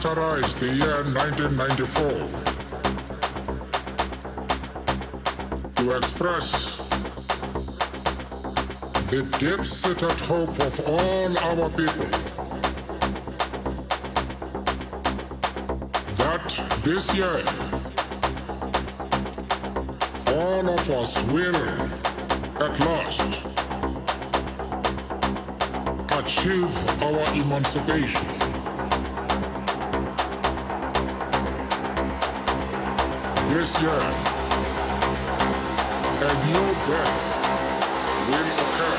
The year 1994 to express the deep-seated hope of all our people that this year all of us will at last achieve our emancipation. This year, a new birth will occur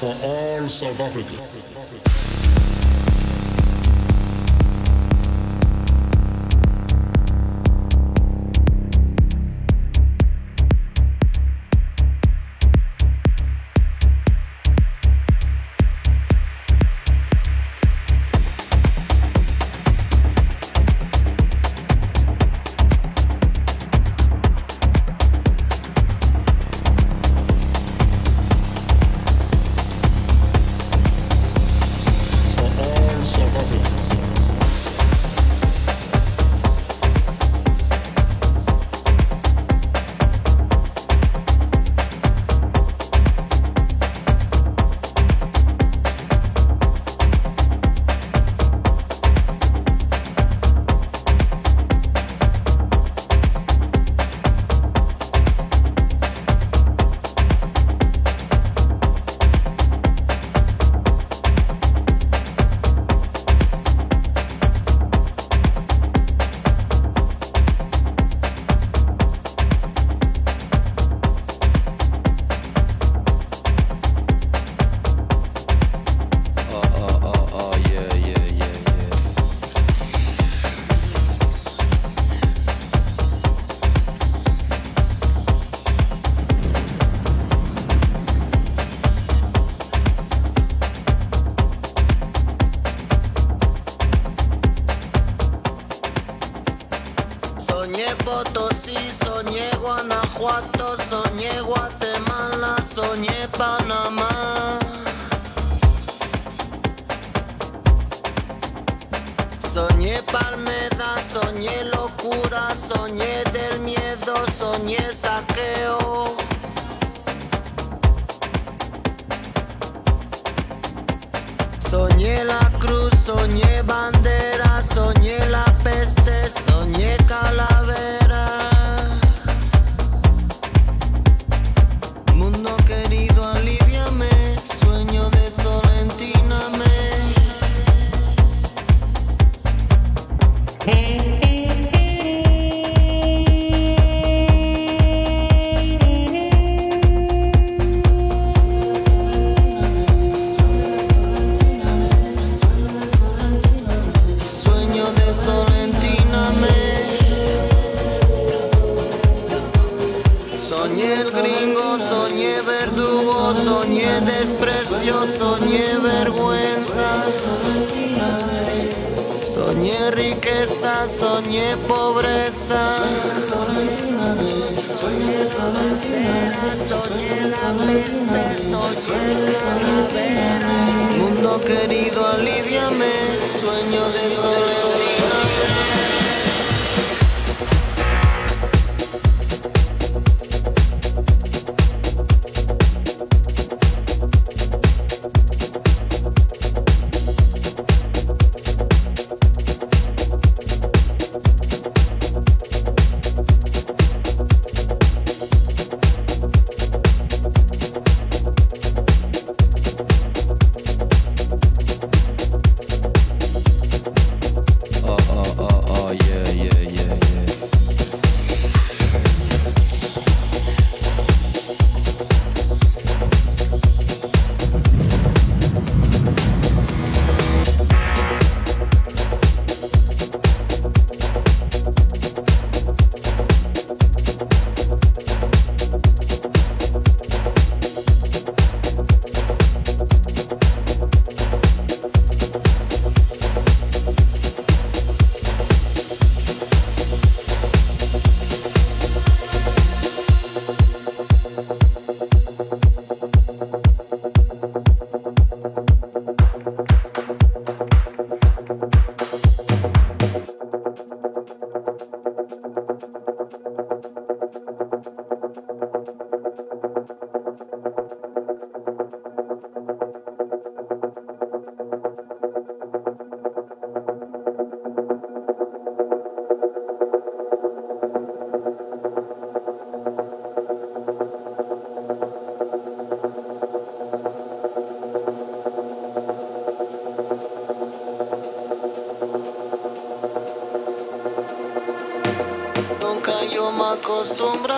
for all South Africans. Soñé Guatemala, soñé Panamá. Soñé Palmeda, soñé locura, soñé del miedo, soñé saqueo. Soñé la cruz, soñé bandera, soñé la peste, soñé pobreza. Soy solentina, soy solentina, soy solentina, soy solentina. Mundo querido, aliviame, sueño de sol. acostumbro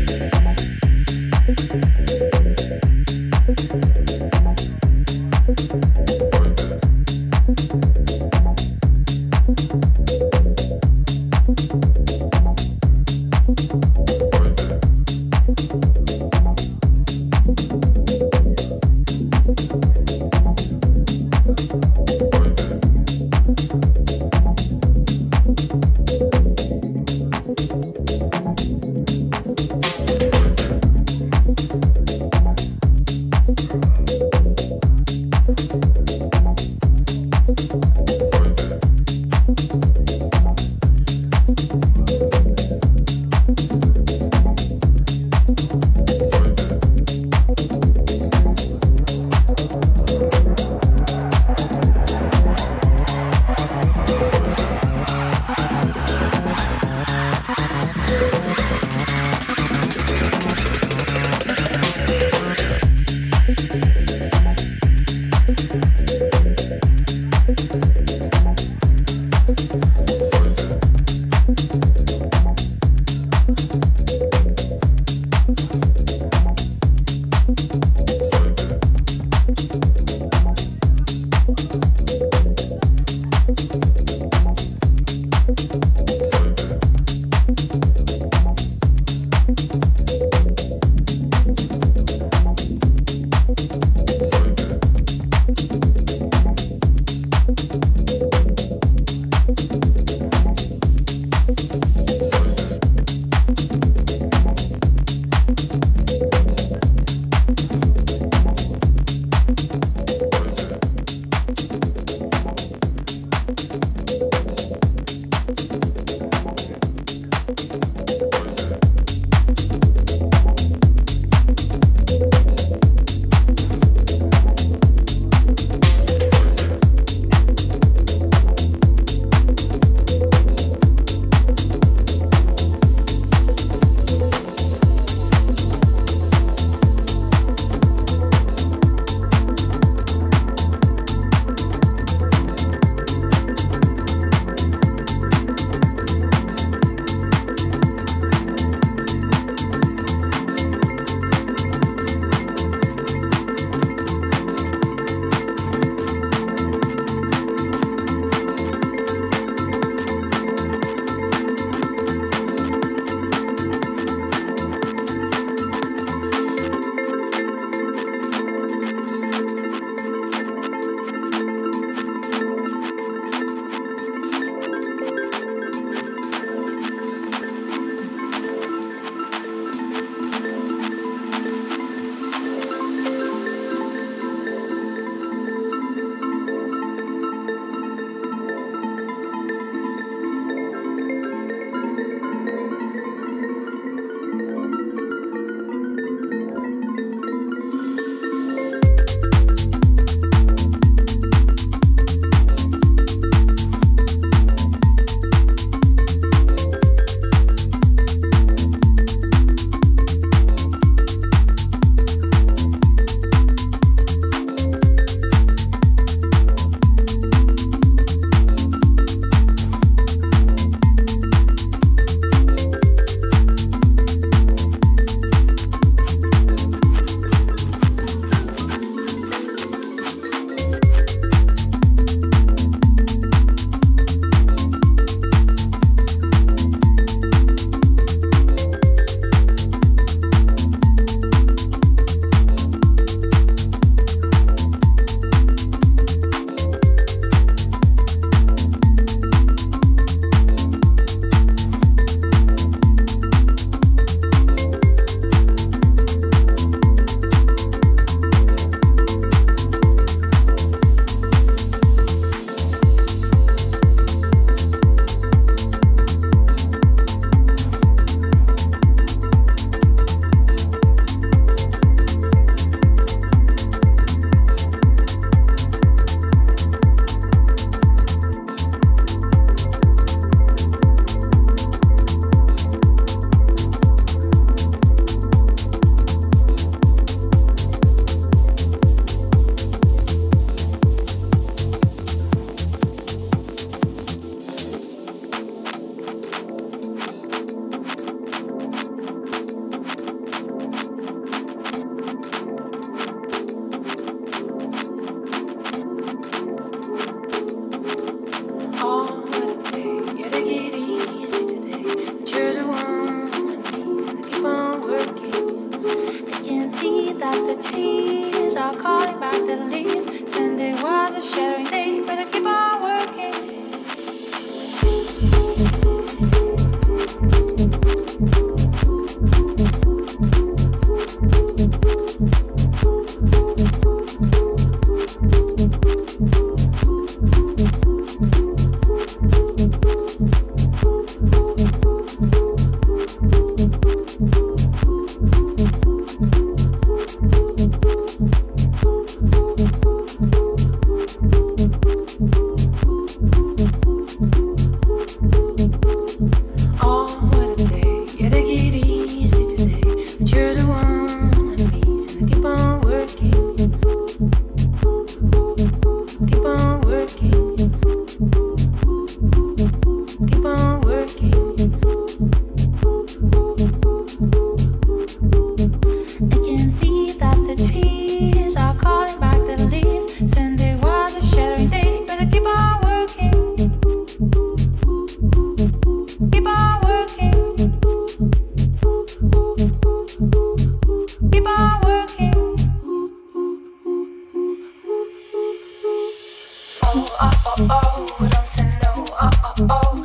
Oh, oh, oh, don't say no. oh, oh, oh.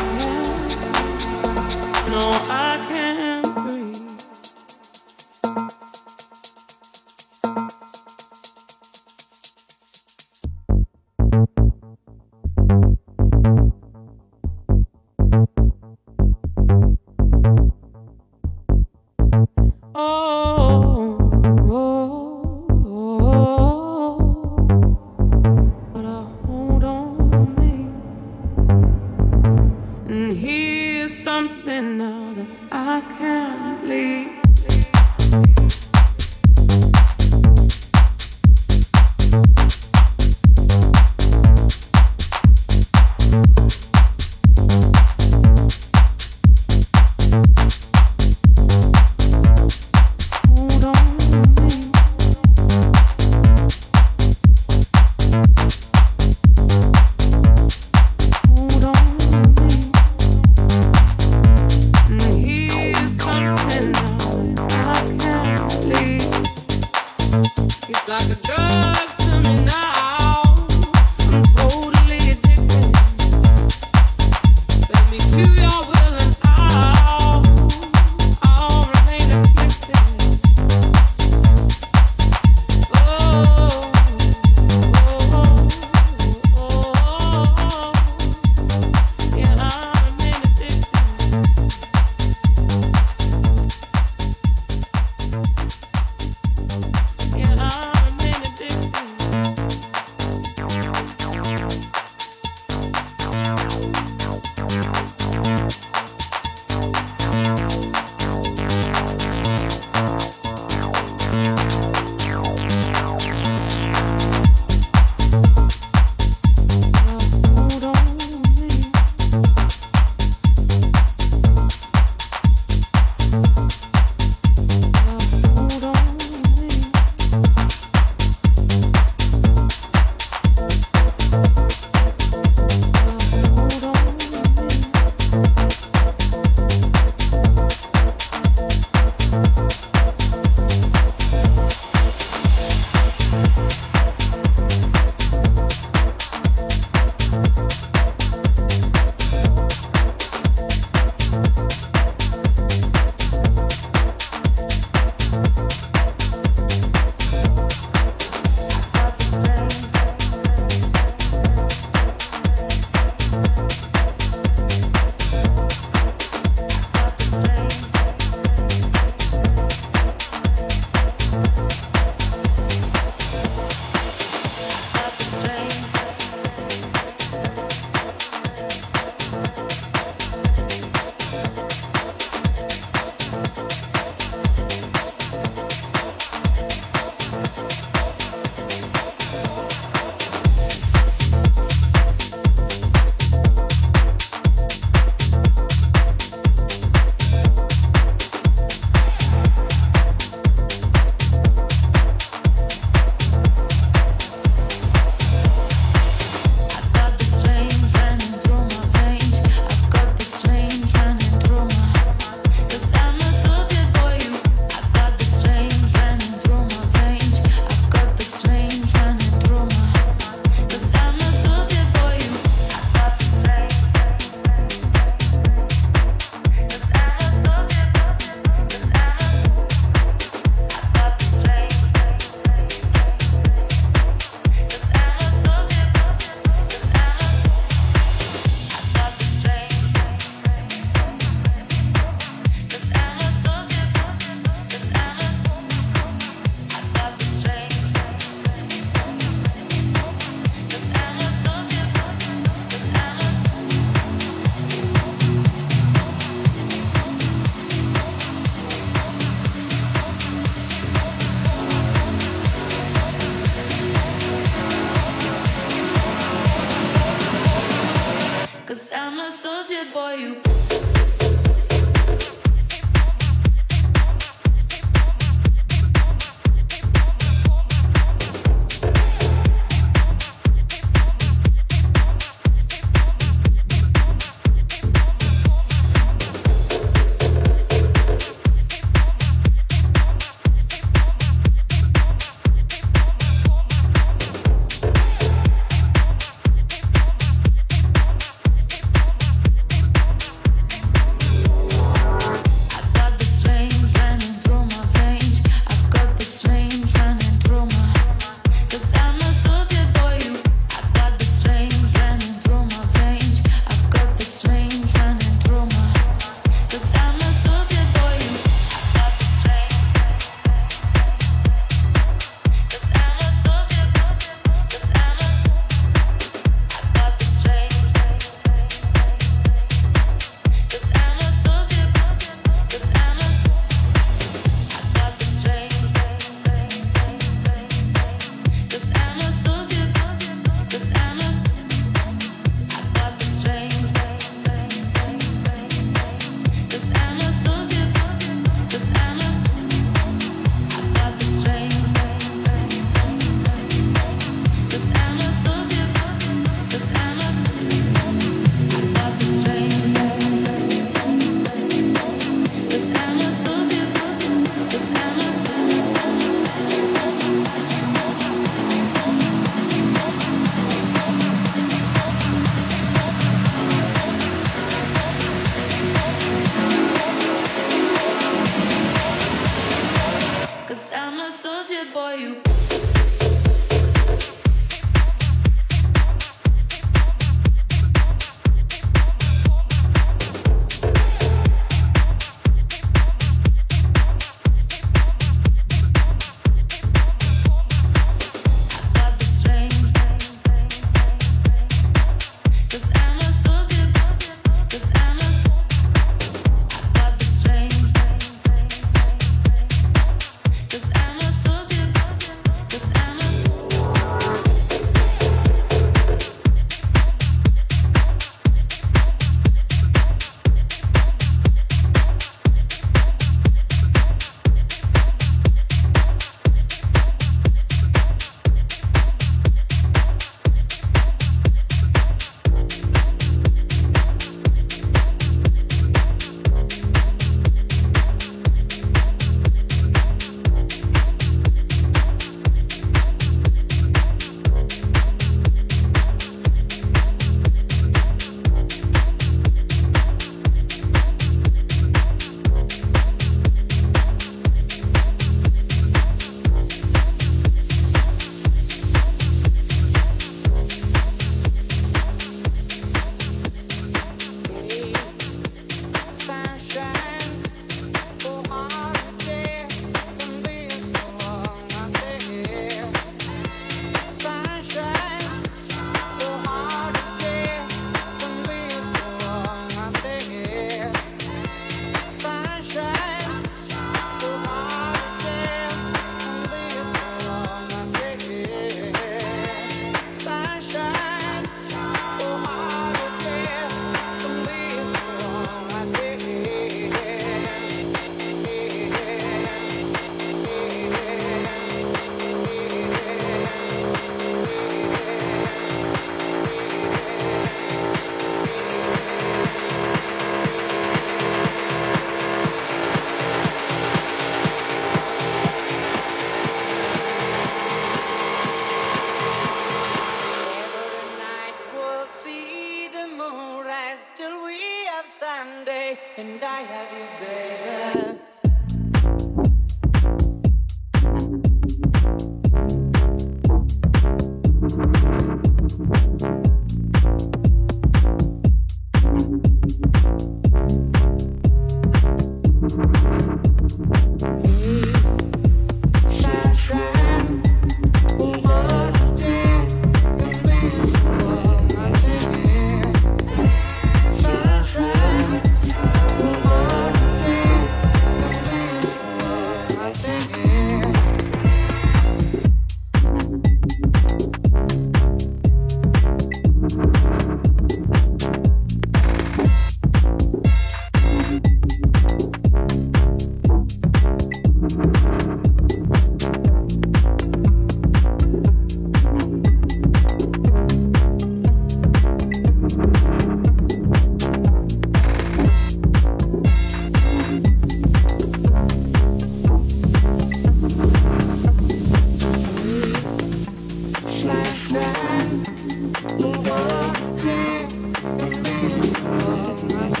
Thank you.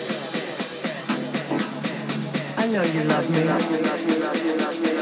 I know you love me.